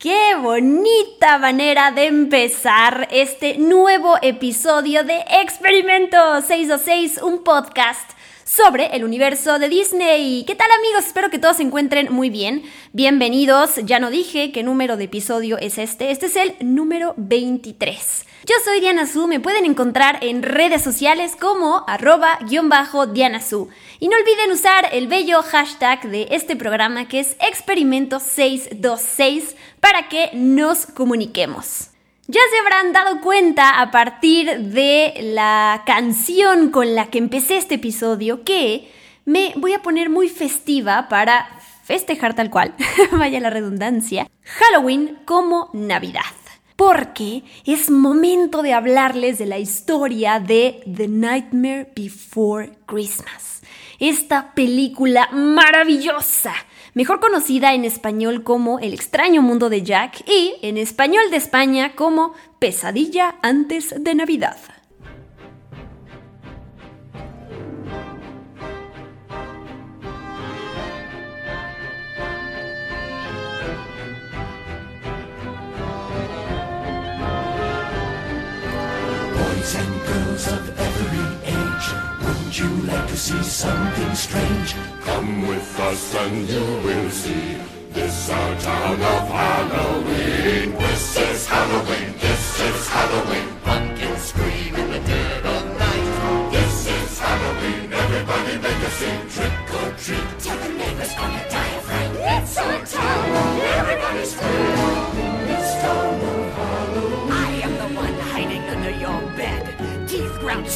Qué bonita manera de empezar este nuevo episodio de Experimento 626, un podcast sobre el universo de Disney. ¿Qué tal amigos? Espero que todos se encuentren muy bien. Bienvenidos. Ya no dije qué número de episodio es este. Este es el número 23. Yo soy Diana Su, me pueden encontrar en redes sociales como arroba Diana Su. Y no olviden usar el bello hashtag de este programa que es Experimento 626 para que nos comuniquemos. Ya se habrán dado cuenta a partir de la canción con la que empecé este episodio que me voy a poner muy festiva para festejar tal cual, vaya la redundancia, Halloween como Navidad. Porque es momento de hablarles de la historia de The Nightmare Before Christmas. Esta película maravillosa mejor conocida en español como El extraño mundo de Jack y en español de España como Pesadilla antes de Navidad. Like to see something strange? Come with us and you will see. This our town of Halloween. This is Halloween. This is Halloween. Pumpkins scream in the dead of night. This is Halloween. Everybody make a scene. Trick or treat. Tell the neighbors die of fright. It's our town. Everybody scream.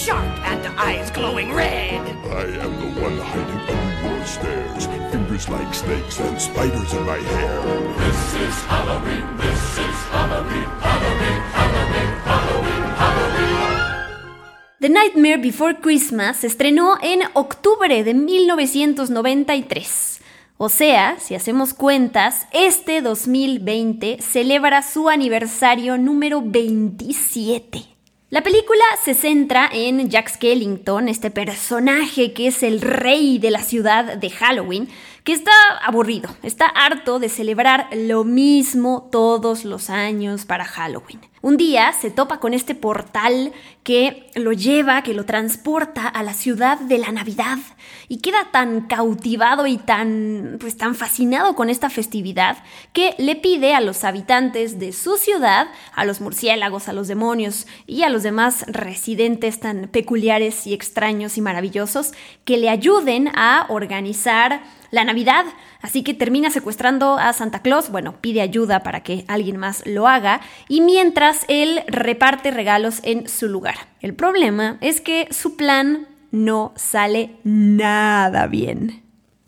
Sharp and eyes glowing red. I am the one hiding under your stairs. Fingers like snakes and spiders in my hair. This is Halloween. This is Halloween. Halloween. Halloween. Halloween. Halloween. The Nightmare Before Christmas se estrenó en octubre de 1993. O sea, si hacemos cuentas, este 2020 celebra su aniversario número 27. La película se centra en Jack Skellington, este personaje que es el rey de la ciudad de Halloween, que está aburrido, está harto de celebrar lo mismo todos los años para Halloween. Un día se topa con este portal que lo lleva, que lo transporta a la ciudad de la Navidad y queda tan cautivado y tan pues tan fascinado con esta festividad que le pide a los habitantes de su ciudad, a los murciélagos, a los demonios y a los demás residentes tan peculiares y extraños y maravillosos que le ayuden a organizar la Navidad. Así que termina secuestrando a Santa Claus, bueno, pide ayuda para que alguien más lo haga, y mientras él reparte regalos en su lugar. El problema es que su plan no sale nada bien.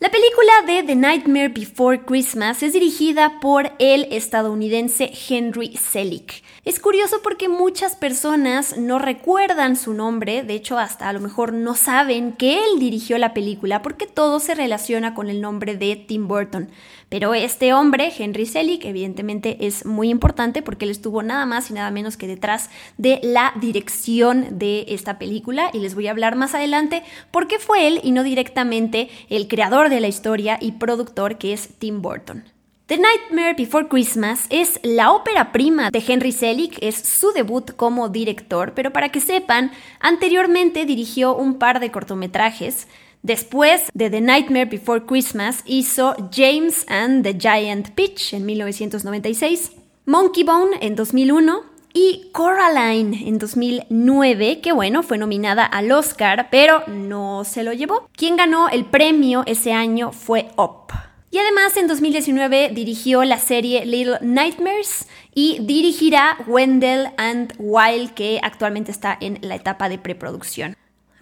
La película de The Nightmare Before Christmas es dirigida por el estadounidense Henry Selick. Es curioso porque muchas personas no recuerdan su nombre, de hecho hasta a lo mejor no saben que él dirigió la película porque todo se relaciona con el nombre de Tim Burton. Pero este hombre, Henry Selick, evidentemente es muy importante porque él estuvo nada más y nada menos que detrás de la dirección de esta película y les voy a hablar más adelante por qué fue él y no directamente el creador de la historia y productor que es Tim Burton. The Nightmare Before Christmas es la ópera prima de Henry Selick, es su debut como director, pero para que sepan, anteriormente dirigió un par de cortometrajes. Después de The Nightmare Before Christmas hizo James and the Giant Peach en 1996, Monkey Bone en 2001 y Coraline en 2009, que bueno, fue nominada al Oscar, pero no se lo llevó. Quien ganó el premio ese año fue Up. Y además en 2019 dirigió la serie Little Nightmares y dirigirá Wendell and Wild que actualmente está en la etapa de preproducción.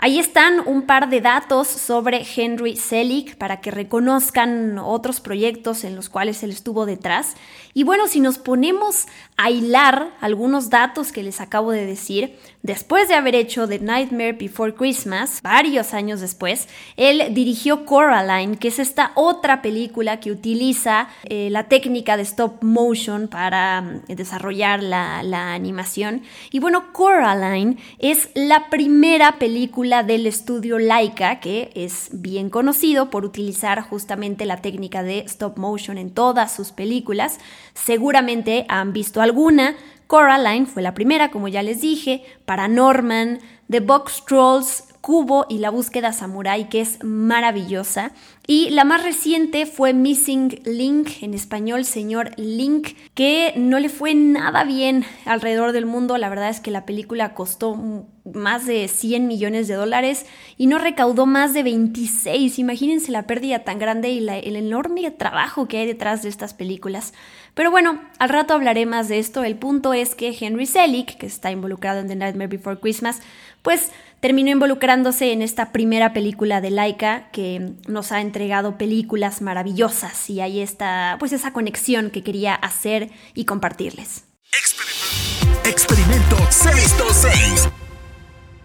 Ahí están un par de datos sobre Henry Selick para que reconozcan otros proyectos en los cuales él estuvo detrás. Y bueno, si nos ponemos a hilar algunos datos que les acabo de decir, después de haber hecho The Nightmare Before Christmas, varios años después, él dirigió Coraline, que es esta otra película que utiliza eh, la técnica de stop motion para mm, desarrollar la, la animación. Y bueno, Coraline es la primera película del estudio Laika, que es bien conocido por utilizar justamente la técnica de stop motion en todas sus películas. Seguramente han visto alguna. Coraline fue la primera, como ya les dije, Paranorman, The Box Trolls, Cubo y la búsqueda samurai, que es maravillosa. Y la más reciente fue Missing Link, en español Señor Link, que no le fue nada bien alrededor del mundo. La verdad es que la película costó más de 100 millones de dólares y no recaudó más de 26. Imagínense la pérdida tan grande y el enorme trabajo que hay detrás de estas películas. Pero bueno, al rato hablaré más de esto. El punto es que Henry Selick, que está involucrado en The Nightmare Before Christmas, pues terminó involucrándose en esta primera película de Laika que nos ha entregado películas maravillosas y ahí está pues esa conexión que quería hacer y compartirles. Experimento 626.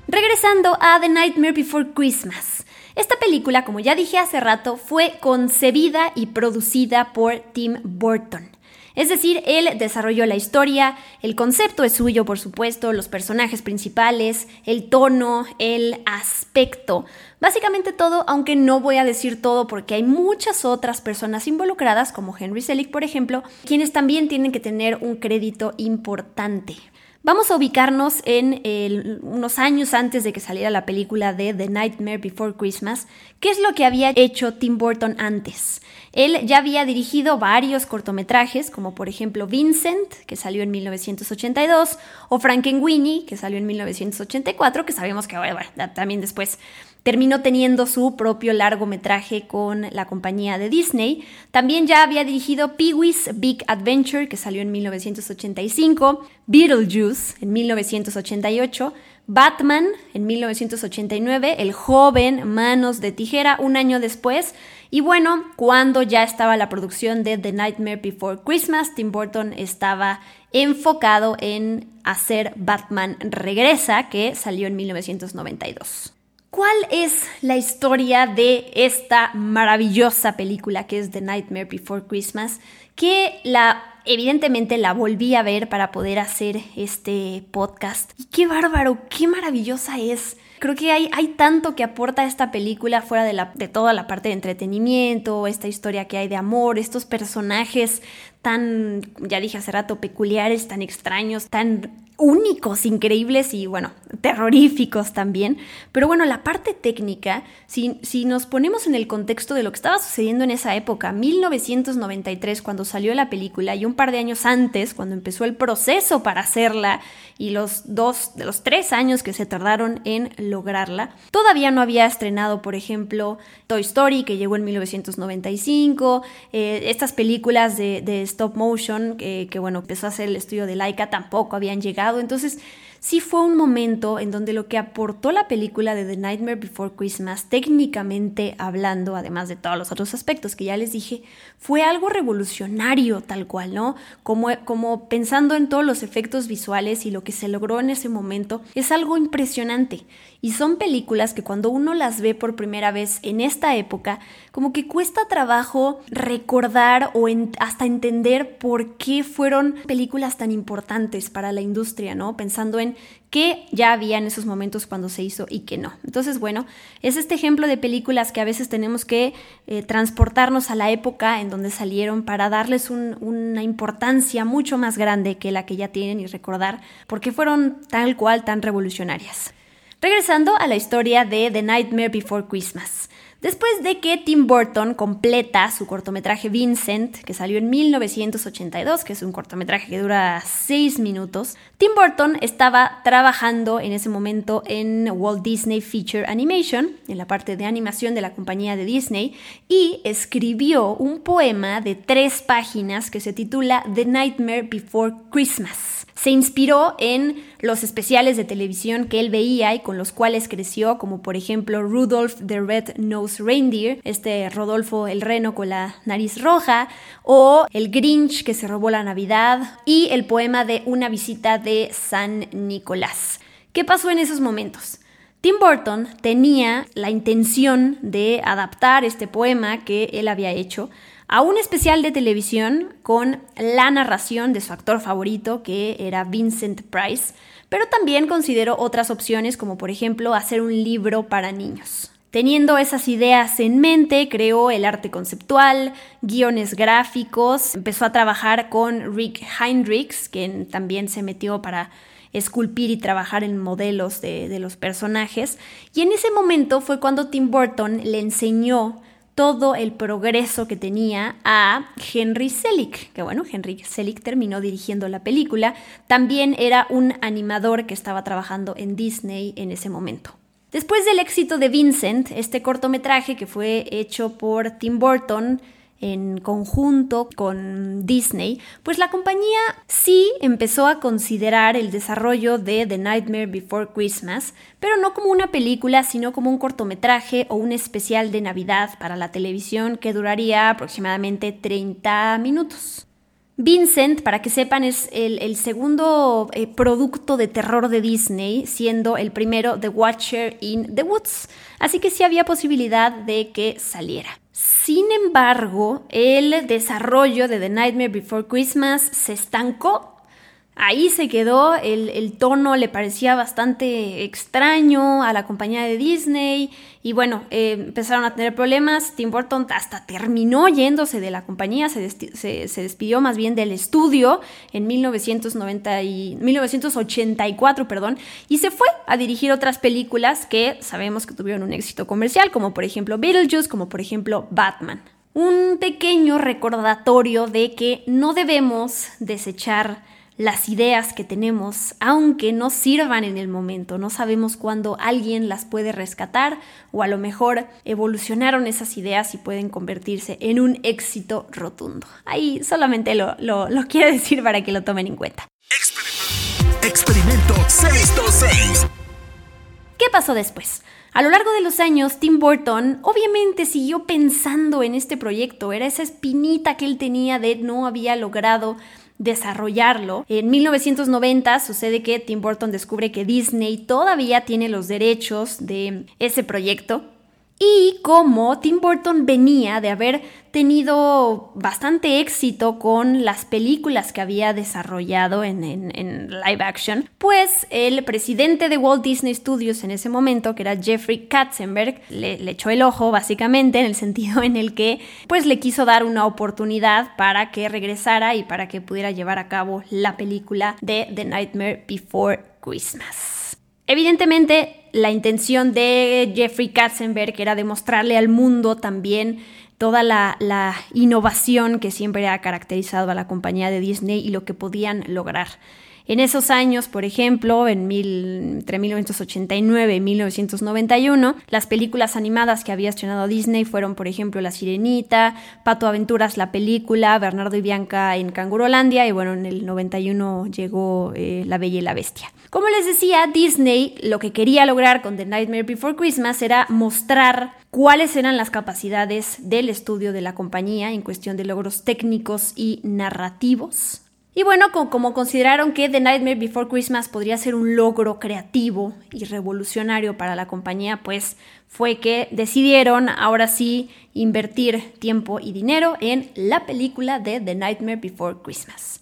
Regresando a The Nightmare Before Christmas. Esta película, como ya dije hace rato, fue concebida y producida por Tim Burton. Es decir, él desarrolló la historia, el concepto es suyo, por supuesto, los personajes principales, el tono, el aspecto. Básicamente todo, aunque no voy a decir todo porque hay muchas otras personas involucradas, como Henry Selick, por ejemplo, quienes también tienen que tener un crédito importante. Vamos a ubicarnos en unos años antes de que saliera la película de The Nightmare Before Christmas. ¿Qué es lo que había hecho Tim Burton antes? Él ya había dirigido varios cortometrajes, como por ejemplo Vincent, que salió en 1982, o Frankenweenie, que salió en 1984, que sabemos que también después Terminó teniendo su propio largometraje con la compañía de Disney. También ya había dirigido Pee-wee's Big Adventure, que salió en 1985, Beetlejuice en 1988, Batman en 1989, El joven Manos de Tijera un año después. Y bueno, cuando ya estaba la producción de The Nightmare Before Christmas, Tim Burton estaba enfocado en hacer Batman Regresa, que salió en 1992. ¿Cuál es la historia de esta maravillosa película que es The Nightmare Before Christmas? Que la evidentemente la volví a ver para poder hacer este podcast. Y qué bárbaro, qué maravillosa es. Creo que hay, hay tanto que aporta esta película fuera de, de toda la parte de entretenimiento, esta historia que hay de amor, estos personajes tan, ya dije hace rato, peculiares, tan extraños, tan únicos, increíbles y bueno, terroríficos también. Pero bueno, la parte técnica, si, si, nos ponemos en el contexto de lo que estaba sucediendo en esa época, 1993, cuando salió la película, y un par de años antes, cuando empezó el proceso para hacerla, y los dos, de los tres años que se tardaron en lograrla, todavía no había estrenado, por ejemplo, Toy Story, que llegó en 1995, eh, estas películas de, stop motion, que bueno, empezó a hacer el estudio de Laika, tampoco habían llegado entonces, sí fue un momento en donde lo que aportó la película de The Nightmare Before Christmas, técnicamente hablando, además de todos los otros aspectos que ya les dije, fue algo revolucionario tal cual, ¿no? Como, como pensando en todos los efectos visuales y lo que se logró en ese momento, es algo impresionante. Y son películas que cuando uno las ve por primera vez en esta época, como que cuesta trabajo recordar o hasta entender por qué fueron películas tan importantes para la industria, ¿no? Pensando en qué ya había en esos momentos cuando se hizo y qué no. Entonces, bueno, es este ejemplo de películas que a veces tenemos que eh, transportarnos a la época en donde salieron para darles una importancia mucho más grande que la que ya tienen y recordar por qué fueron tal cual tan revolucionarias. Regresando a la historia de The Nightmare Before Christmas. Después de que Tim Burton completa su cortometraje Vincent, que salió en 1982, que es un cortometraje que dura 6 minutos, Tim Burton estaba trabajando en ese momento en Walt Disney Feature Animation, en la parte de animación de la compañía de Disney, y escribió un poema de tres páginas que se titula The Nightmare Before Christmas. Se inspiró en los especiales de televisión que él veía y con los cuales creció, como por ejemplo Rudolph the Red-Nosed Red-Nosed Reindeer, este Rodolfo el Reno con la nariz roja, o El Grinch que se robó la Navidad, y el poema de Una visita de San Nicolás. ¿Qué pasó en esos momentos? Tim Burton tenía la intención de adaptar este poema que él había hecho a un especial de televisión con la narración de su actor favorito, que era Vincent Price, pero también consideró otras opciones como por ejemplo hacer un libro para niños. Teniendo esas ideas en mente, creó el arte conceptual, guiones gráficos, empezó a trabajar con Rick Heinrichs, quien también se metió para esculpir y trabajar en modelos de, de los personajes. Y en ese momento fue cuando Tim Burton le enseñó todo el progreso que tenía a Henry Selick, que bueno, Henry Selick terminó dirigiendo la película, también era un animador que estaba trabajando en Disney en ese momento. Después del éxito de Vincent, este cortometraje que fue hecho por Tim Burton, en conjunto con Disney, pues la compañía sí empezó a considerar el desarrollo de The Nightmare Before Christmas, pero no como una película, sino como un cortometraje o un especial de Navidad para la televisión que duraría aproximadamente 30 minutos. Vincent, para que sepan, es el, segundo eh, producto de terror de Disney, siendo el primero The Watcher in the Woods. Así que sí había posibilidad de que saliera. Sin embargo, el desarrollo de The Nightmare Before Christmas se estancó Ahí se quedó, el, tono le parecía bastante extraño a la compañía de Disney y bueno, eh, empezaron a tener problemas. Tim Burton hasta terminó yéndose de la compañía, se, despidió más bien del estudio en 1990 y, 1984 perdón, y se fue a dirigir otras películas que sabemos que tuvieron un éxito comercial, como por ejemplo Beetlejuice, como por ejemplo Batman. Un pequeño recordatorio de que no debemos desechar las ideas que tenemos, aunque no sirvan en el momento, no sabemos cuándo alguien las puede rescatar o a lo mejor evolucionaron esas ideas y pueden convertirse en un éxito rotundo. Ahí solamente lo, lo, quiero decir para que lo tomen en cuenta. Experimento 626. ¿Qué pasó después? A lo largo de los años, Tim Burton obviamente siguió pensando en este proyecto, era esa espinita que él tenía de no había logrado desarrollarlo. En 1990 sucede que Tim Burton descubre que Disney todavía tiene los derechos de ese proyecto y como Tim Burton venía de haber tenido bastante éxito con las películas que había desarrollado en, live action, pues el presidente de Walt Disney Studios en ese momento, que era Jeffrey Katzenberg, le, le, echó el ojo básicamente en el sentido en el que pues le quiso dar una oportunidad para que regresara y para que pudiera llevar a cabo la película de The Nightmare Before Christmas. Evidentemente, la intención de Jeffrey Katzenberg era demostrarle al mundo también toda la, innovación que siempre ha caracterizado a la compañía de Disney y lo que podían lograr. En esos años, por ejemplo, en entre 1989 y 1991, las películas animadas que había estrenado Disney fueron, por ejemplo, La Sirenita, Pato Aventuras, la película, Bernardo y Bianca en Cangurolandia, y bueno, en el 91 llegó eh, La Bella y la Bestia. Como les decía, Disney lo que quería lograr con The Nightmare Before Christmas era mostrar cuáles eran las capacidades del estudio de la compañía en cuestión de logros técnicos y narrativos y bueno, como, consideraron que The Nightmare Before Christmas podría ser un logro creativo y revolucionario para la compañía, pues fue que decidieron ahora sí invertir tiempo y dinero en la película de The Nightmare Before Christmas.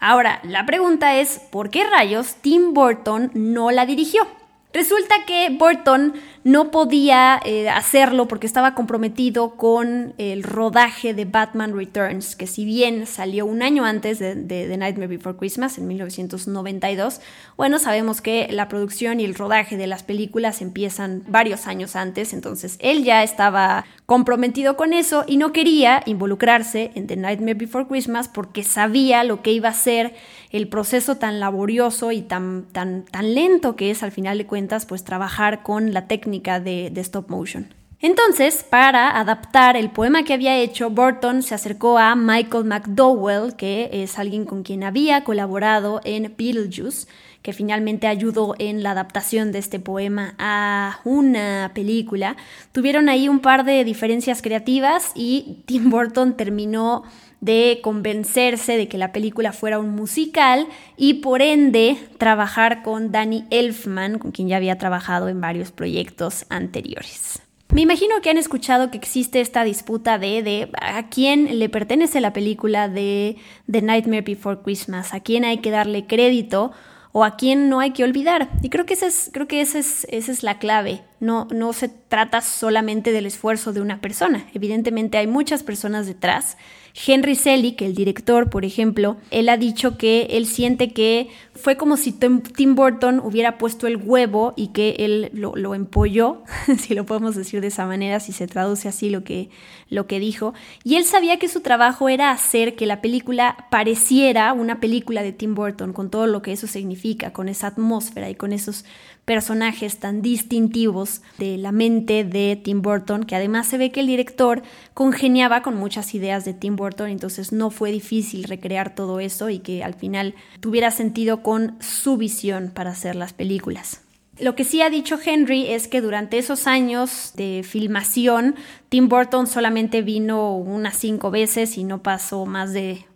Ahora, la pregunta es, ¿por qué rayos Tim Burton no la dirigió? Resulta que Burton no podía eh, hacerlo porque estaba comprometido con el rodaje de Batman Returns, que si bien salió un año antes de, The Nightmare Before Christmas, en 1992, bueno, sabemos que la producción y el rodaje de las películas empiezan varios años antes, entonces él ya estaba comprometido con eso y no quería involucrarse en The Nightmare Before Christmas porque sabía lo que iba a ser el proceso tan laborioso y tan, tan, tan lento que es al final de cuentas pues trabajar con la técnica de, de stop motion. Entonces, para adaptar el poema que había hecho, Burton se acercó a Michael McDowell, que es alguien con quien había colaborado en Beetlejuice, que finalmente ayudó en la adaptación de este poema a una película. Tuvieron ahí un par de diferencias creativas y Tim Burton terminó de convencerse de que la película fuera un musical y por ende trabajar con Danny Elfman, con quien ya había trabajado en varios proyectos anteriores. Me imagino que han escuchado que existe esta disputa de, de, a quién le pertenece la película de The Nightmare Before Christmas, a quién hay que darle crédito o a quién no hay que olvidar. Y creo que esa es, creo que es, esa es la clave. No, no se trata solamente del esfuerzo de una persona. Evidentemente hay muchas personas detrás Henry Selick, el director, por ejemplo, él ha dicho que él siente que fue como si Tim Burton hubiera puesto el huevo y que él lo, empolló, si lo podemos decir de esa manera, si se traduce así lo que, lo que dijo. Y él sabía que su trabajo era hacer que la película pareciera una película de Tim Burton, con todo lo que eso significa, con esa atmósfera y con esos personajes tan distintivos de la mente de Tim Burton, que además se ve que el director congeniaba con muchas ideas de Tim Burton, entonces no fue difícil recrear todo eso y que al final tuviera sentido con su visión para hacer las películas. Lo que sí ha dicho Henry es que durante esos años de filmación, Tim Burton solamente vino unas cinco veces y no pasó más de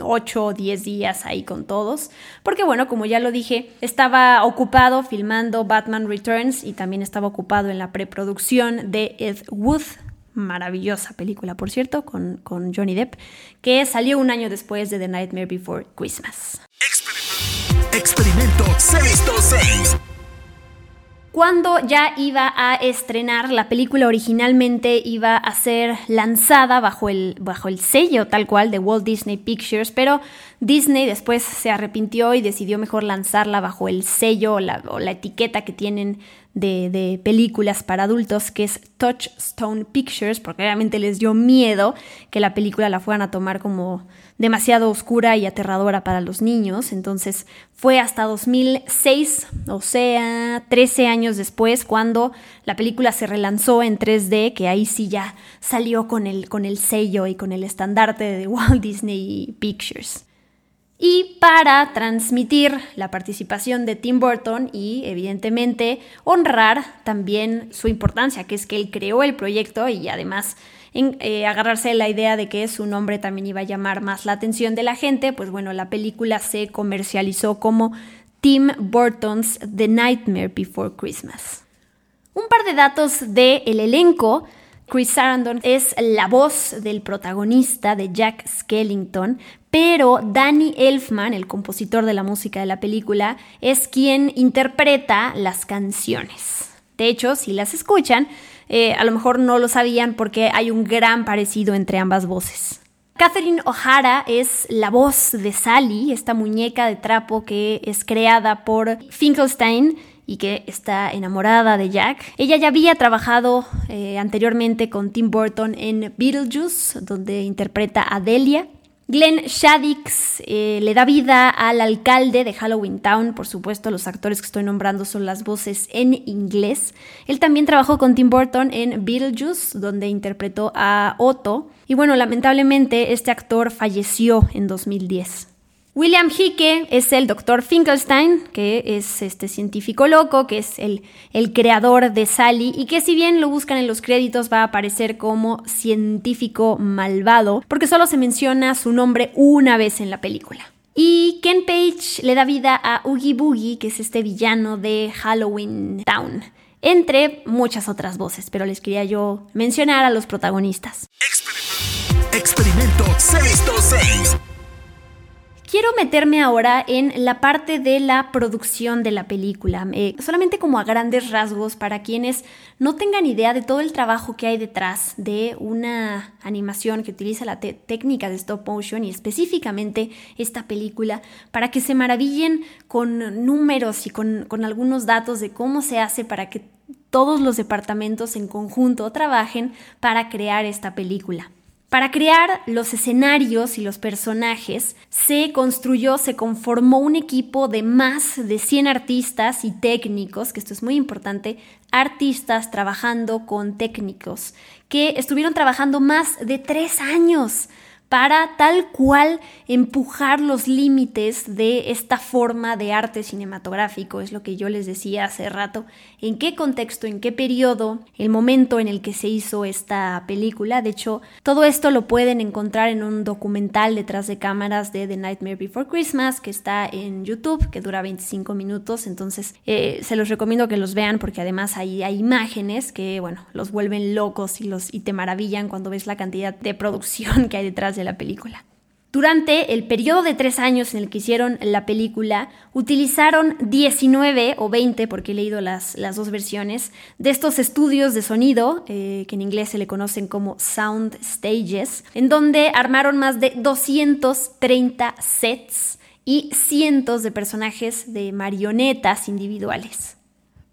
8 o 10 días ahí con todos, porque bueno, como ya lo dije, estaba ocupado filmando Batman Returns y también estaba ocupado en la preproducción de Ed Wood, maravillosa película por cierto, con, con Johnny Depp, que salió un año después de The Nightmare Before Christmas. Experimento 626 cuando ya iba a estrenar, la película originalmente iba a ser lanzada bajo el, bajo el sello tal cual de Walt Disney Pictures, pero Disney después se arrepintió y decidió mejor lanzarla bajo el sello o la, etiqueta que tienen de, películas para adultos, que es Touchstone Pictures, porque obviamente les dio miedo que la película la fueran a tomar como demasiado oscura y aterradora para los niños. Entonces fue hasta 2006, o sea, 13 años después, cuando la película se relanzó en 3D, que ahí sí ya salió con el, con el sello y con el estandarte de Walt Disney Pictures. Y para transmitir la participación de Tim Burton y evidentemente honrar también su importancia, que es que él creó el proyecto y además en, eh, agarrarse la idea de que su nombre también iba a llamar más la atención de la gente, pues bueno, la película se comercializó como Tim Burton's The Nightmare Before Christmas. Un par de datos del el elenco. Chris Sarandon es la voz del protagonista de Jack Skellington, pero Danny Elfman, el compositor de la música de la película, es quien interpreta las canciones. De hecho, si las escuchan, eh, a lo mejor no lo sabían porque hay un gran parecido entre ambas voces. Catherine O'Hara es la voz de Sally, esta muñeca de trapo que es creada por Finkelstein y que está enamorada de Jack. Ella ya había trabajado eh, anteriormente con Tim Burton en Beetlejuice, donde interpreta a Delia. Glenn Shaddix eh, le da vida al alcalde de Halloween Town, por supuesto los actores que estoy nombrando son las voces en inglés. Él también trabajó con Tim Burton en Beetlejuice, donde interpretó a Otto. Y bueno, lamentablemente este actor falleció en 2010. William Hickey es el doctor Finkelstein, que es este científico loco, que es el, el, creador de Sally y que si bien lo buscan en los créditos va a aparecer como científico malvado, porque solo se menciona su nombre una vez en la película. Y Ken Page le da vida a Oogie Boogie, que es este villano de Halloween Town, entre muchas otras voces, pero les quería yo mencionar a los protagonistas. Experimento, Experimento 626. Quiero meterme ahora en la parte de la producción de la película, eh, solamente como a grandes rasgos para quienes no tengan idea de todo el trabajo que hay detrás de una animación que utiliza la técnica de stop motion y específicamente esta película, para que se maravillen con números y con, con algunos datos de cómo se hace para que todos los departamentos en conjunto trabajen para crear esta película. Para crear los escenarios y los personajes, se construyó, se conformó un equipo de más de 100 artistas y técnicos, que esto es muy importante, artistas trabajando con técnicos, que estuvieron trabajando más de tres años para tal cual empujar los límites de esta forma de arte cinematográfico, es lo que yo les decía hace rato, en qué contexto, en qué periodo, el momento en el que se hizo esta película. De hecho, todo esto lo pueden encontrar en un documental detrás de cámaras de The Nightmare Before Christmas, que está en YouTube, que dura 25 minutos, entonces eh, se los recomiendo que los vean porque además hay, hay imágenes que, bueno, los vuelven locos y, los, y te maravillan cuando ves la cantidad de producción que hay detrás de de la película. Durante el periodo de tres años en el que hicieron la película, utilizaron 19 o 20, porque he leído las, las dos versiones, de estos estudios de sonido, eh, que en inglés se le conocen como sound stages, en donde armaron más de 230 sets y cientos de personajes de marionetas individuales.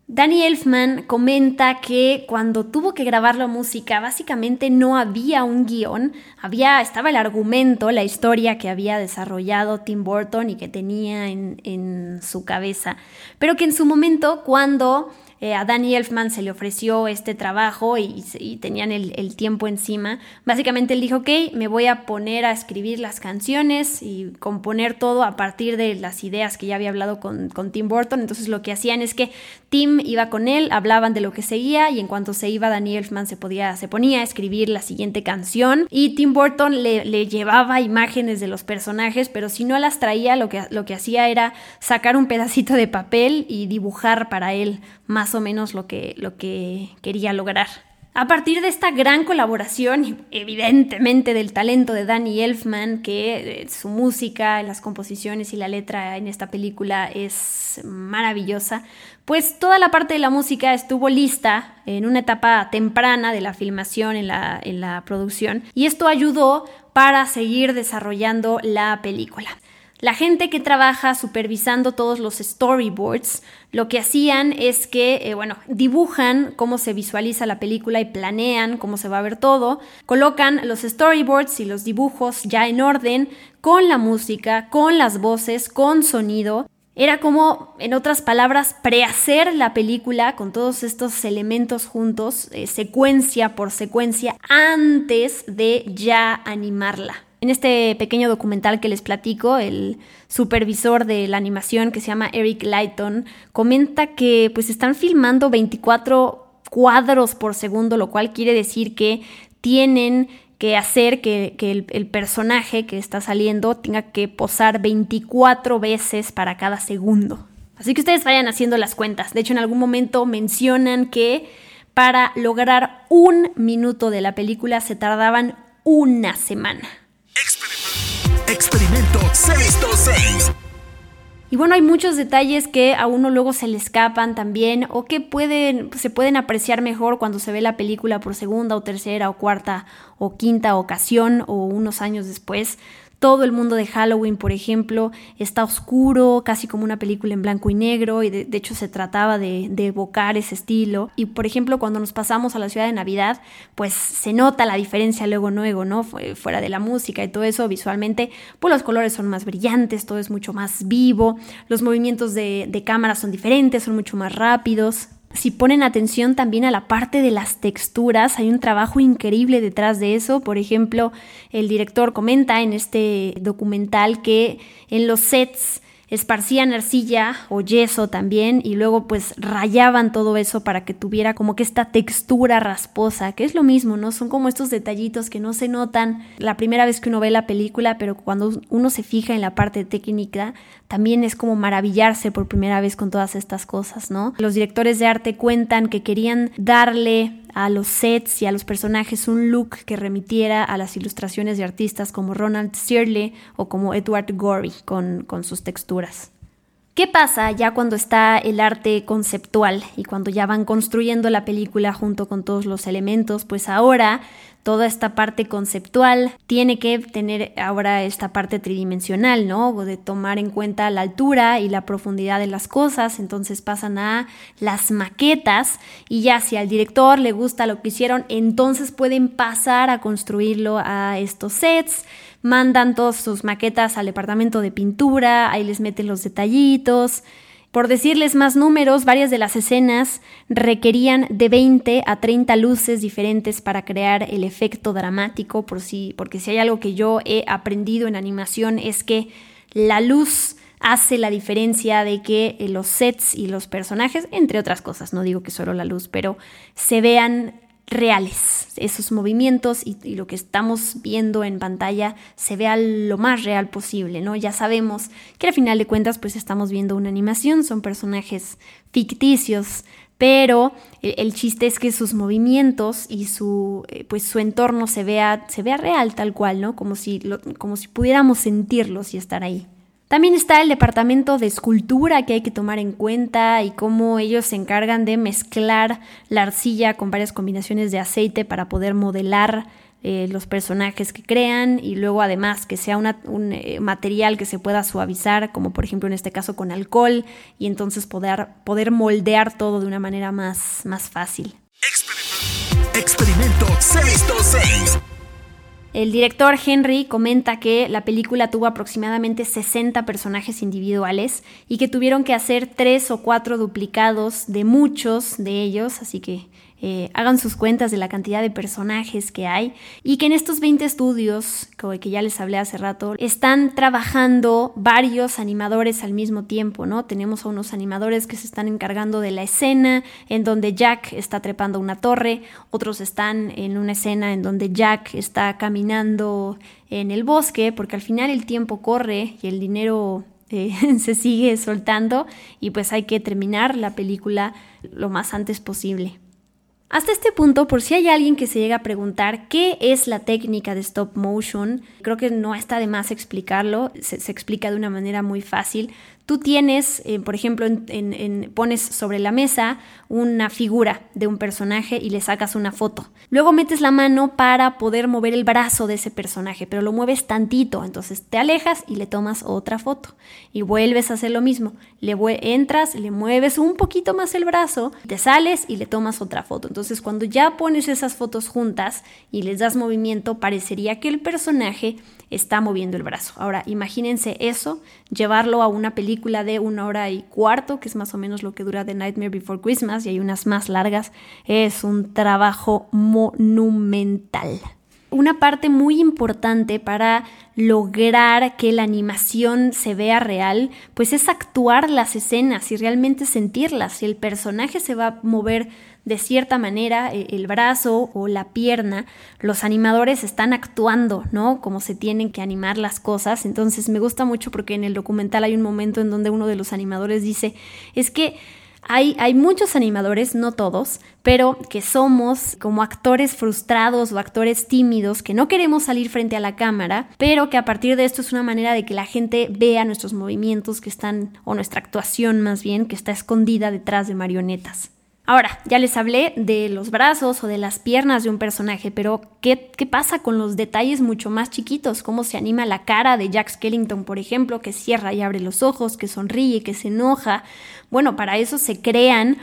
Danny Elfman comenta que cuando tuvo que grabar la música, básicamente no había un guion, había, estaba el argumento, la historia que había desarrollado Tim Burton y que tenía en, en su cabeza, pero que en su momento, cuando eh, a Danny Elfman se le ofreció este trabajo y, tenían el, tiempo encima. Básicamente él dijo, ok, me voy a poner a escribir las canciones y componer todo a partir de las ideas que ya había hablado con, Tim Burton. Entonces lo que hacían es que Tim iba con él, hablaban de lo que seguía y en cuanto se iba Danny Elfman se, podía, se ponía a escribir la siguiente canción y Tim Burton le, le llevaba imágenes de los personajes, pero si no las traía lo que, lo que hacía era sacar un pedacito de papel y dibujar para él más o menos lo que, lo que quería lograr. A partir de esta gran colaboración, evidentemente del talento de Danny Elfman, que eh, su música, las composiciones y la letra en esta película es maravillosa, pues toda la parte de la música estuvo lista en una etapa temprana de la filmación, en la, en la producción, y esto ayudó para seguir desarrollando la película. La gente que trabaja supervisando todos los storyboards, lo que hacían es que, eh, bueno, dibujan cómo se visualiza la película y planean cómo se va a ver todo, colocan los storyboards y los dibujos ya en orden, con la música, con las voces, con sonido. Era como, en otras palabras, prehacer la película con todos estos elementos juntos, eh, secuencia por secuencia, antes de ya animarla. En este pequeño documental que les platico, el supervisor de la animación que se llama Eric Lighton comenta que pues están filmando 24 cuadros por segundo, lo cual quiere decir que tienen que hacer que, el, personaje que está saliendo tenga que posar 24 veces para cada segundo. Así que ustedes vayan haciendo las cuentas. De hecho, en algún momento mencionan que para lograr un minuto de la película se tardaban una semana. Experimento 626. Y bueno, hay muchos detalles que a uno luego se le escapan también o que pueden, se pueden apreciar mejor cuando se ve la película por segunda o tercera o cuarta o quinta ocasión o unos años después. Todo el mundo de Halloween, por ejemplo, está oscuro, casi como una película en blanco y negro, y de, hecho se trataba de, evocar ese estilo. Y por ejemplo, cuando nos pasamos a la ciudad de Navidad, pues se nota la diferencia luego, luego, ¿no? Fuera de la música y todo eso, visualmente, pues los colores son más brillantes, todo es mucho más vivo, los movimientos de, de cámara son diferentes, son mucho más rápidos. Si ponen atención también a la parte de las texturas, hay un trabajo increíble detrás de eso. Por ejemplo, el director comenta en este documental que en los sets esparcían arcilla o yeso también y luego pues rayaban todo eso para que tuviera como que esta textura rasposa, que es lo mismo, ¿no? Son como estos detallitos que no se notan la primera vez que uno ve la película, pero cuando uno se fija en la parte técnica, también es como maravillarse por primera vez con todas estas cosas, ¿no? Los directores de arte cuentan que querían darle a los sets y a los personajes un look que remitiera a las ilustraciones de artistas como Ronald Searle o como Edward Gorey con, con sus texturas. ¿Qué pasa ya cuando está el arte conceptual y cuando ya van construyendo la película junto con todos los elementos? Pues ahora toda esta parte conceptual tiene que tener ahora esta parte tridimensional, ¿no? De tomar en cuenta la altura y la profundidad de las cosas, entonces pasan a las maquetas y ya si al director le gusta lo que hicieron, entonces pueden pasar a construirlo a estos sets. Mandan todas sus maquetas al departamento de pintura, ahí les meten los detallitos, por decirles más números, varias de las escenas requerían de 20 a 30 luces diferentes para crear el efecto dramático, por si, porque si hay algo que yo he aprendido en animación es que la luz hace la diferencia de que eh, los sets y los personajes, entre otras cosas, no digo que solo la luz, pero se vean reales. Esos movimientos y, lo que estamos viendo en pantalla se vea lo más real posible, ¿no? Ya sabemos que al final de cuentas pues estamos viendo una animación, son personajes ficticios, pero el, chiste es que sus movimientos y su, eh, pues su entorno se vea, se vea real tal cual, ¿no? Como si, como si pudiéramos sentirlos y estar ahí. También está el departamento de escultura que hay que tomar en cuenta y cómo ellos se encargan de mezclar la arcilla con varias combinaciones de aceite para poder modelar eh, los personajes que crean y luego además que sea un eh, material que se pueda suavizar, como por ejemplo en este caso con alcohol, y entonces poder, poder moldear todo de una manera más, más fácil. Experimento 626. El director Henry comenta que la película tuvo aproximadamente 60 personajes individuales y que tuvieron que hacer tres o cuatro duplicados de muchos de ellos, así que eh, hagan sus cuentas de la cantidad de personajes que hay y que en estos 20 estudios, que ya les hablé hace rato, están trabajando varios animadores al mismo tiempo, ¿no? Tenemos a unos animadores que se están encargando de la escena en donde Jack está trepando una torre, otros están en una escena en donde Jack está caminando en el bosque, porque al final el tiempo corre y el dinero eh, se sigue soltando y pues hay que terminar la película lo más antes posible. Hasta este punto, por si hay alguien que se llega a preguntar qué es la técnica de stop motion, creo que no está de más explicarlo, se, explica de una manera muy fácil. Tú tienes, eh, por ejemplo, pones sobre la mesa una figura de un personaje y le sacas una foto. Luego metes la mano para poder mover el brazo de ese personaje, pero lo mueves tantito, entonces te alejas y le tomas otra foto. Y vuelves a hacer lo mismo. Le entras, le mueves un poquito más el brazo, te sales y le tomas otra foto. Entonces cuando ya pones esas fotos juntas y les das movimiento, parecería que el personaje está moviendo el brazo. Ahora, imagínense eso, llevarlo a una película de una hora y cuarto, que es más o menos lo que dura The Nightmare Before Christmas, y hay unas más largas, es un trabajo monumental. Una parte muy importante para lograr que la animación se vea real, pues es actuar las escenas y realmente sentirlas. Si el personaje se va a mover de cierta manera e, el brazo o la pierna, los animadores están actuando, ¿no? Como se tienen que animar las cosas. Entonces me gusta mucho porque en el documental hay un momento en donde uno de los animadores dice, es que hay, muchos animadores, no todos, pero que somos como actores frustrados o actores tímidos que no queremos salir frente a la cámara, pero que a partir de esto es una manera de que la gente vea nuestros movimientos que están, o nuestra actuación más bien, que está escondida detrás de marionetas. Ahora, ya les hablé de los brazos o de las piernas de un personaje, pero ¿qué, ¿qué, pasa con los detalles mucho más chiquitos? ¿Cómo se anima la cara de Jack Skellington, por ejemplo, que cierra y abre los ojos, que sonríe, que se enoja? Bueno, para eso se crean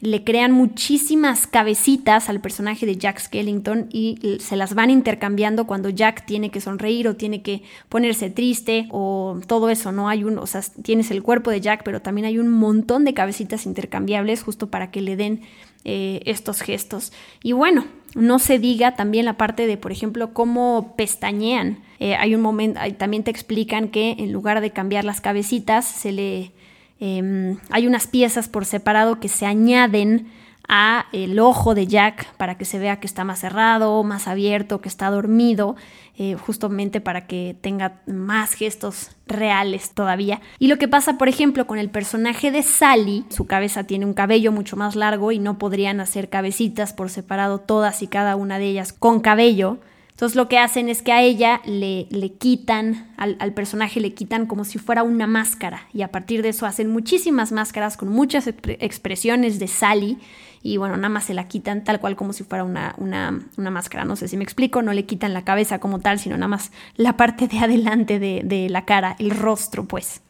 le crean muchísimas cabecitas al personaje de Jack Skellington y se las van intercambiando cuando Jack tiene que sonreír o tiene que ponerse triste o todo eso, ¿no? Hay un, o sea, tienes el cuerpo de Jack, pero también hay un montón de cabecitas intercambiables justo para que le den eh, estos gestos. Y bueno, no se diga también la parte de, por ejemplo, cómo pestañean. Eh, hay un momento, también te explican que en lugar de cambiar las cabecitas, se le Em, hay unas piezas por separado que se añaden a el ojo de Jack para que se vea que está más cerrado, más abierto, que está dormido, eh, justamente para que tenga más gestos reales todavía. Y lo que pasa, por ejemplo, con el personaje de Sally, su cabeza tiene un cabello mucho más largo y no podrían hacer cabecitas por separado todas y cada una de ellas con cabello. Entonces lo que hacen es que a ella le, le quitan, al, al, personaje le quitan como si fuera una máscara y a partir de eso hacen muchísimas máscaras con muchas expresiones de Sally y bueno, nada más se la quitan tal cual como si fuera una, una, una, máscara. No sé si me explico, no le quitan la cabeza como tal, sino nada más la parte de adelante de, de la cara, el rostro pues.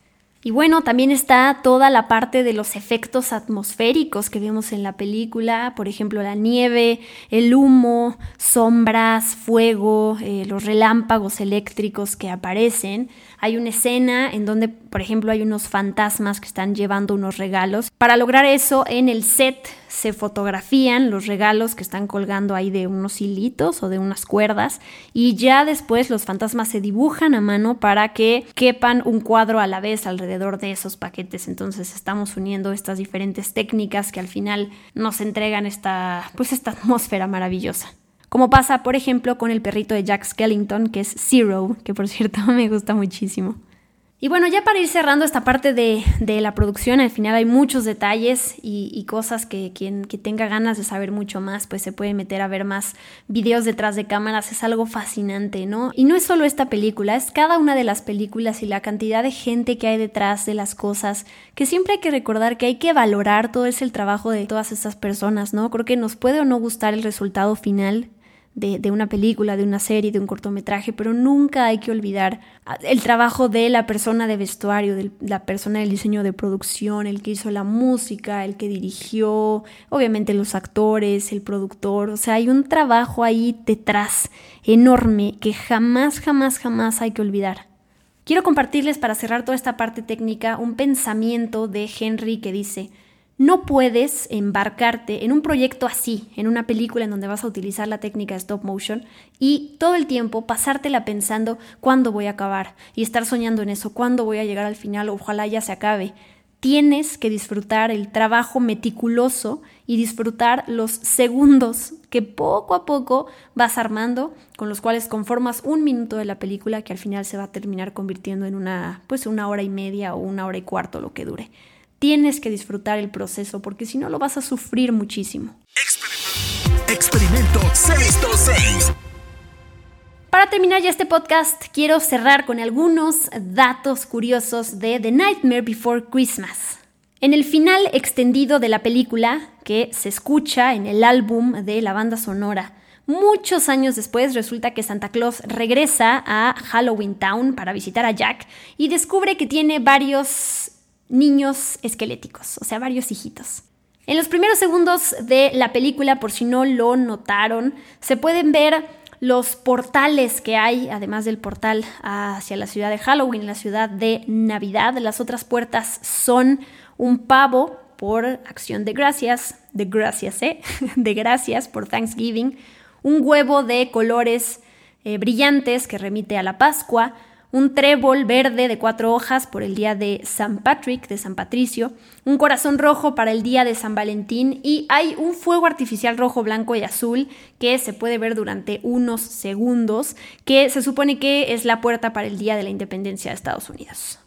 Y bueno, también está toda la parte de los efectos atmosféricos que vemos en la película, por ejemplo, la nieve, el humo, sombras, fuego, eh, los relámpagos eléctricos que aparecen. Hay una escena en donde, por ejemplo, hay unos fantasmas que están llevando unos regalos. Para lograr eso, en el set se fotografían los regalos que están colgando ahí de unos hilitos o de unas cuerdas y ya después los fantasmas se dibujan a mano para que quepan un cuadro a la vez alrededor de esos paquetes. Entonces estamos uniendo estas diferentes técnicas que al final nos entregan esta, pues esta atmósfera maravillosa. Como pasa, por ejemplo, con el perrito de Jack Skellington, que es Zero, que por cierto me gusta muchísimo. Y bueno, ya para ir cerrando esta parte de, la producción, al final hay muchos detalles y, cosas que quien que tenga ganas de saber mucho más, pues se puede meter a ver más videos detrás de cámaras. Es algo fascinante, ¿no? Y no es solo esta película, es cada una de las películas y la cantidad de gente que hay detrás de las cosas, que siempre hay que recordar que hay que valorar todo ese trabajo de todas estas personas, ¿no? Creo que nos puede o no gustar el resultado final, de, una película, de una serie, de un cortometraje, pero nunca hay que olvidar el trabajo de la persona de vestuario, de la persona del diseño de producción, el que hizo la música, el que dirigió, obviamente los actores, el productor, o sea, hay un trabajo ahí detrás enorme que jamás, jamás, jamás hay que olvidar. Quiero compartirles para cerrar toda esta parte técnica un pensamiento de Henry que dice, no puedes embarcarte en un proyecto así, en una película en donde vas a utilizar la técnica stop motion y todo el tiempo pasártela pensando cuándo voy a acabar y estar soñando en eso, cuándo voy a llegar al final, ojalá ya se acabe. Tienes que disfrutar el trabajo meticuloso y disfrutar los segundos que poco a poco vas armando, con los cuales conformas un minuto de la película que al final se va a terminar convirtiendo en una, pues una hora y media o una hora y cuarto lo que dure. Tienes que disfrutar el proceso porque si no lo vas a sufrir muchísimo. Experimento 626. Para terminar ya este podcast, quiero cerrar con algunos datos curiosos de The Nightmare Before Christmas. En el final extendido de la película, que se escucha en el álbum de la banda sonora, muchos años después resulta que Santa Claus regresa a Halloween Town para visitar a Jack y descubre que tiene varios niños esqueléticos, o sea, varios hijitos. En los primeros segundos de la película, por si no lo notaron, se pueden ver los portales que hay, además del portal hacia la ciudad de Halloween, la ciudad de Navidad. Las otras puertas son un pavo por acción de gracias, de gracias, ¿eh? de gracias por Thanksgiving, un huevo de colores eh, brillantes que remite a la Pascua, un trébol verde de cuatro hojas por el día de San Patrick, de San Patricio, un corazón rojo para el día de San Valentín y hay un fuego artificial rojo, blanco y azul que se puede ver durante unos segundos, que se supone que es la puerta para el día de la independencia de Estados Unidos.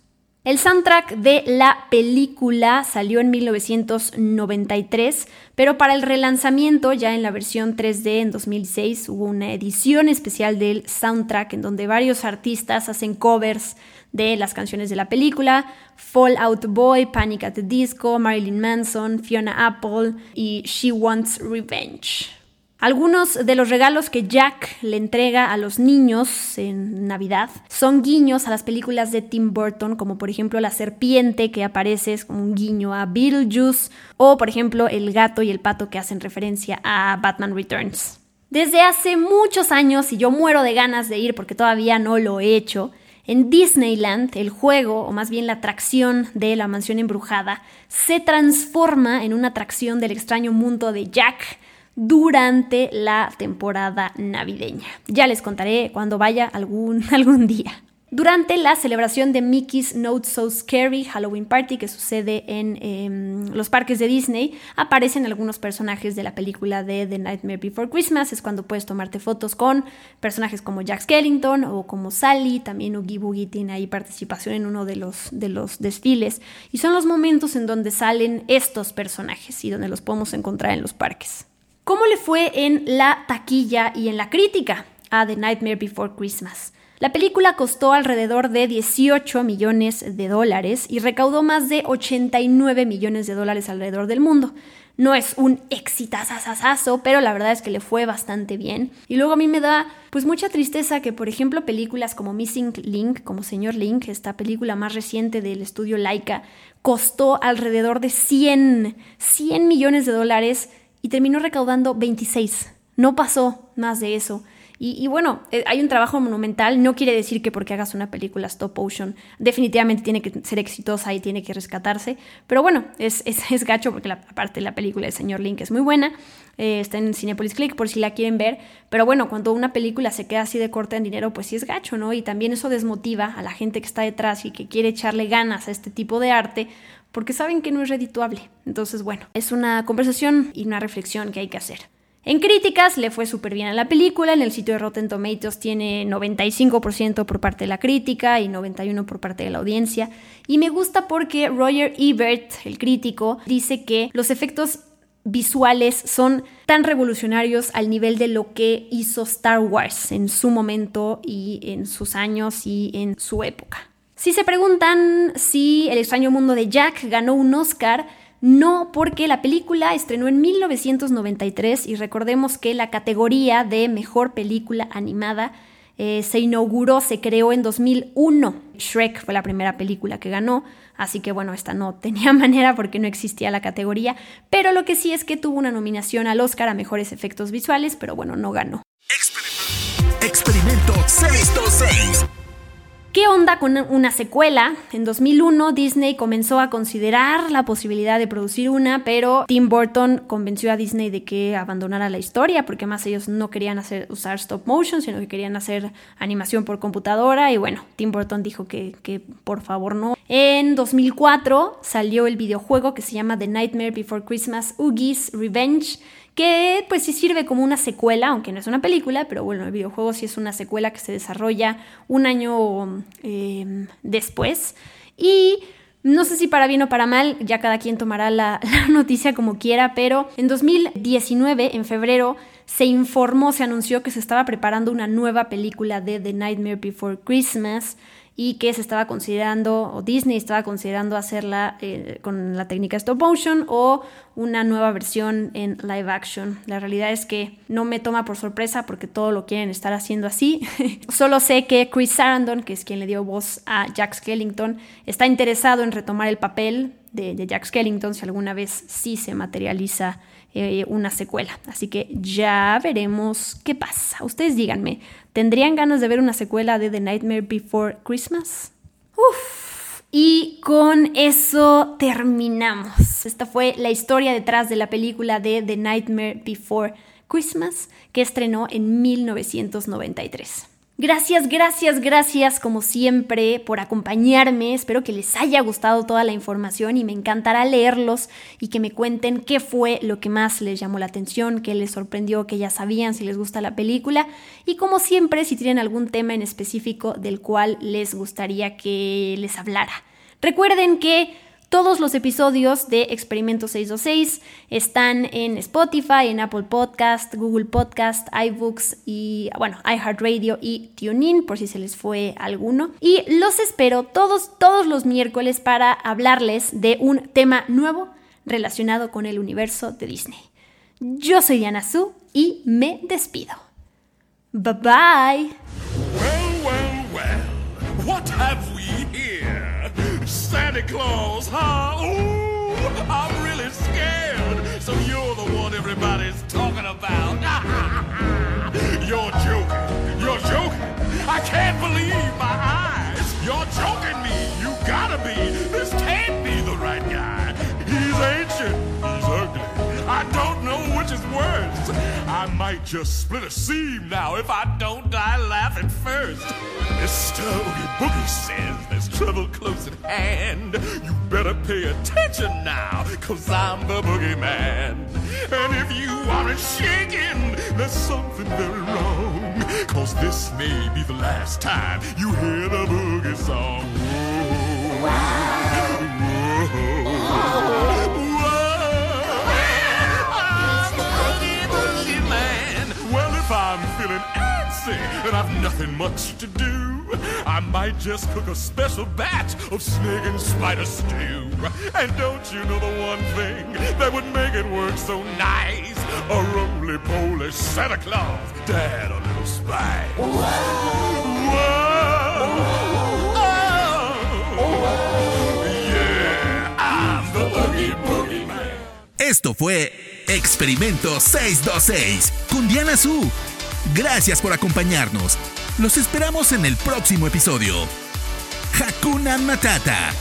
El soundtrack de la película salió en 1993, pero para el relanzamiento, ya en la versión 3D en 2006, hubo una edición especial del soundtrack en donde varios artistas hacen covers de las canciones de la película, Fall Out Boy, Panic at the Disco, Marilyn Manson, Fiona Apple y She Wants Revenge. Algunos de los regalos que Jack le entrega a los niños en Navidad son guiños a las películas de Tim Burton, como por ejemplo la serpiente que aparece es como un guiño a Beetlejuice, o por ejemplo el gato y el pato que hacen referencia a Batman Returns. Desde hace muchos años, y yo muero de ganas de ir porque todavía no lo he hecho, en Disneyland, el juego, o más bien la atracción de la mansión embrujada, se transforma en una atracción del extraño mundo de Jack, durante la temporada navideña. Ya les contaré cuando vaya algún, algún día. Durante la celebración de Mickey's Not So Scary Halloween Party que sucede en em, los parques de Disney, aparecen algunos personajes de la película de The Nightmare Before Christmas. Es cuando puedes tomarte fotos con personajes como Jack Skellington o como Sally. También Oogie Boogie tiene ahí participación en uno de los, de los desfiles. Y son los momentos en donde salen estos personajes y donde los podemos encontrar en los parques. ¿Cómo le fue en la taquilla y en la crítica? a The Nightmare Before Christmas. La película costó alrededor de 18 millones de dólares y recaudó más de 89 millones de dólares alrededor del mundo. No es un exitazazazazo, pero la verdad es que le fue bastante bien. Y luego a mí me da pues mucha tristeza que, por ejemplo, películas como Missing Link, como Señor Link, esta película más reciente del estudio Laika, costó alrededor de 100, 100 millones de dólares y terminó recaudando 26. No pasó más de eso. Y, bueno, eh, hay un trabajo monumental, no quiere decir que porque hagas una película stop motion definitivamente tiene que ser exitosa y tiene que rescatarse, pero bueno, es, es, gacho porque la parte de la película de Señor Link es muy buena, eh, está en Cinepolis Click por si la quieren ver, pero bueno, cuando una película se queda así de corta en dinero, pues sí es gacho, ¿no? Y también eso desmotiva a la gente que está detrás y que quiere echarle ganas a este tipo de arte, porque saben que no es redituable. Entonces, bueno, es una conversación y una reflexión que hay que hacer. En críticas le fue súper bien a la película, en el sitio de Rotten Tomatoes tiene 95% por parte de la crítica y 91% por parte de la audiencia. Y me gusta porque Roger Ebert, el crítico, dice que los efectos visuales son tan revolucionarios al nivel de lo que hizo Star Wars en su momento y en sus años y en su época. Si se preguntan si El extraño mundo de Jack ganó un Oscar, no, porque la película estrenó en 1993 y recordemos que la categoría de mejor película animada eh, se inauguró, se creó en 2001. Shrek fue la primera película que ganó, así que bueno, esta no tenía manera porque no existía la categoría, pero lo que sí es que tuvo una nominación al Oscar a mejores efectos visuales, pero bueno, no ganó. Experimento 626. ¿Qué onda con una secuela? En 2001 Disney comenzó a considerar la posibilidad de producir una, pero Tim Burton convenció a Disney de que abandonara la historia, porque más ellos no querían hacer, usar stop motion, sino que querían hacer animación por computadora, y bueno, Tim Burton dijo que, que por favor no. En 2004 salió el videojuego que se llama The Nightmare Before Christmas, Oogie's Revenge, que pues sí sirve como una secuela, aunque no es una película, pero bueno, el videojuego sí es una secuela que se desarrolla un año em, después. Y no sé si para bien o para mal, ya cada quien tomará la, la, noticia como quiera, pero en 2019, en febrero, se informó, se anunció que se estaba preparando una nueva película de The Nightmare Before Christmas y que se estaba considerando, o Disney estaba considerando hacerla eh, con la técnica stop motion o una nueva versión en live action. La realidad es que no me toma por sorpresa porque todo lo quieren estar haciendo así. Solo sé que Chris Sarandon, que es quien le dio voz a Jack Skellington, está interesado en retomar el papel de, Jack Skellington si alguna vez sí se materializa eh, una secuela. Así que ya veremos qué pasa. Ustedes díganme, ¿tendrían ganas de ver una secuela de The Nightmare Before Christmas? Uf. Y con eso terminamos. Esta fue la historia detrás de la película de The Nightmare Before Christmas que estrenó en 1993. Gracias, gracias, gracias como siempre por acompañarme. Espero que les haya gustado toda la información y me encantará leerlos y que me cuenten qué fue lo que más les llamó la atención, qué les sorprendió, que ya sabían si les gusta la película y como siempre si tienen algún tema en específico del cual les gustaría que les hablara. Recuerden que todos los episodios de Experimento 626 están en Spotify, en Apple Podcast, Google Podcast, iBooks y, bueno, iHeartRadio y TuneIn, por si se les fue alguno. Y los espero todos, todos los miércoles para hablarles de un tema nuevo relacionado con el universo de Disney. Yo soy Diana Su y me despido. Bye bye. Santa Claus, huh? Ooh, I'm really scared. So you're the one everybody's talking about. you're joking. You're joking. I can't believe my eyes. You're joking me. You gotta be. This I might just split a seam now if I don't die laughing first. Mr. Oogie Boogie says there's trouble close at hand. You better pay attention now, cause I'm the boogeyman. And if you aren't shaking, there's something very wrong. Cause this may be the last time you hear the boogie song. Whoa. Whoa. I'm antsy. when I've nothing much to do, I might just cook a special batch of snake and spider stew. And don't you know the one thing that would make it work so nice? A roly-poly Santa Claus, dad a little spice. Whoa. Oh. Yeah, the Oogie Boogie Man. Esto fue Experimento 626 con Diana Su. Gracias por acompañarnos. Los esperamos en el próximo episodio. Hakuna Matata.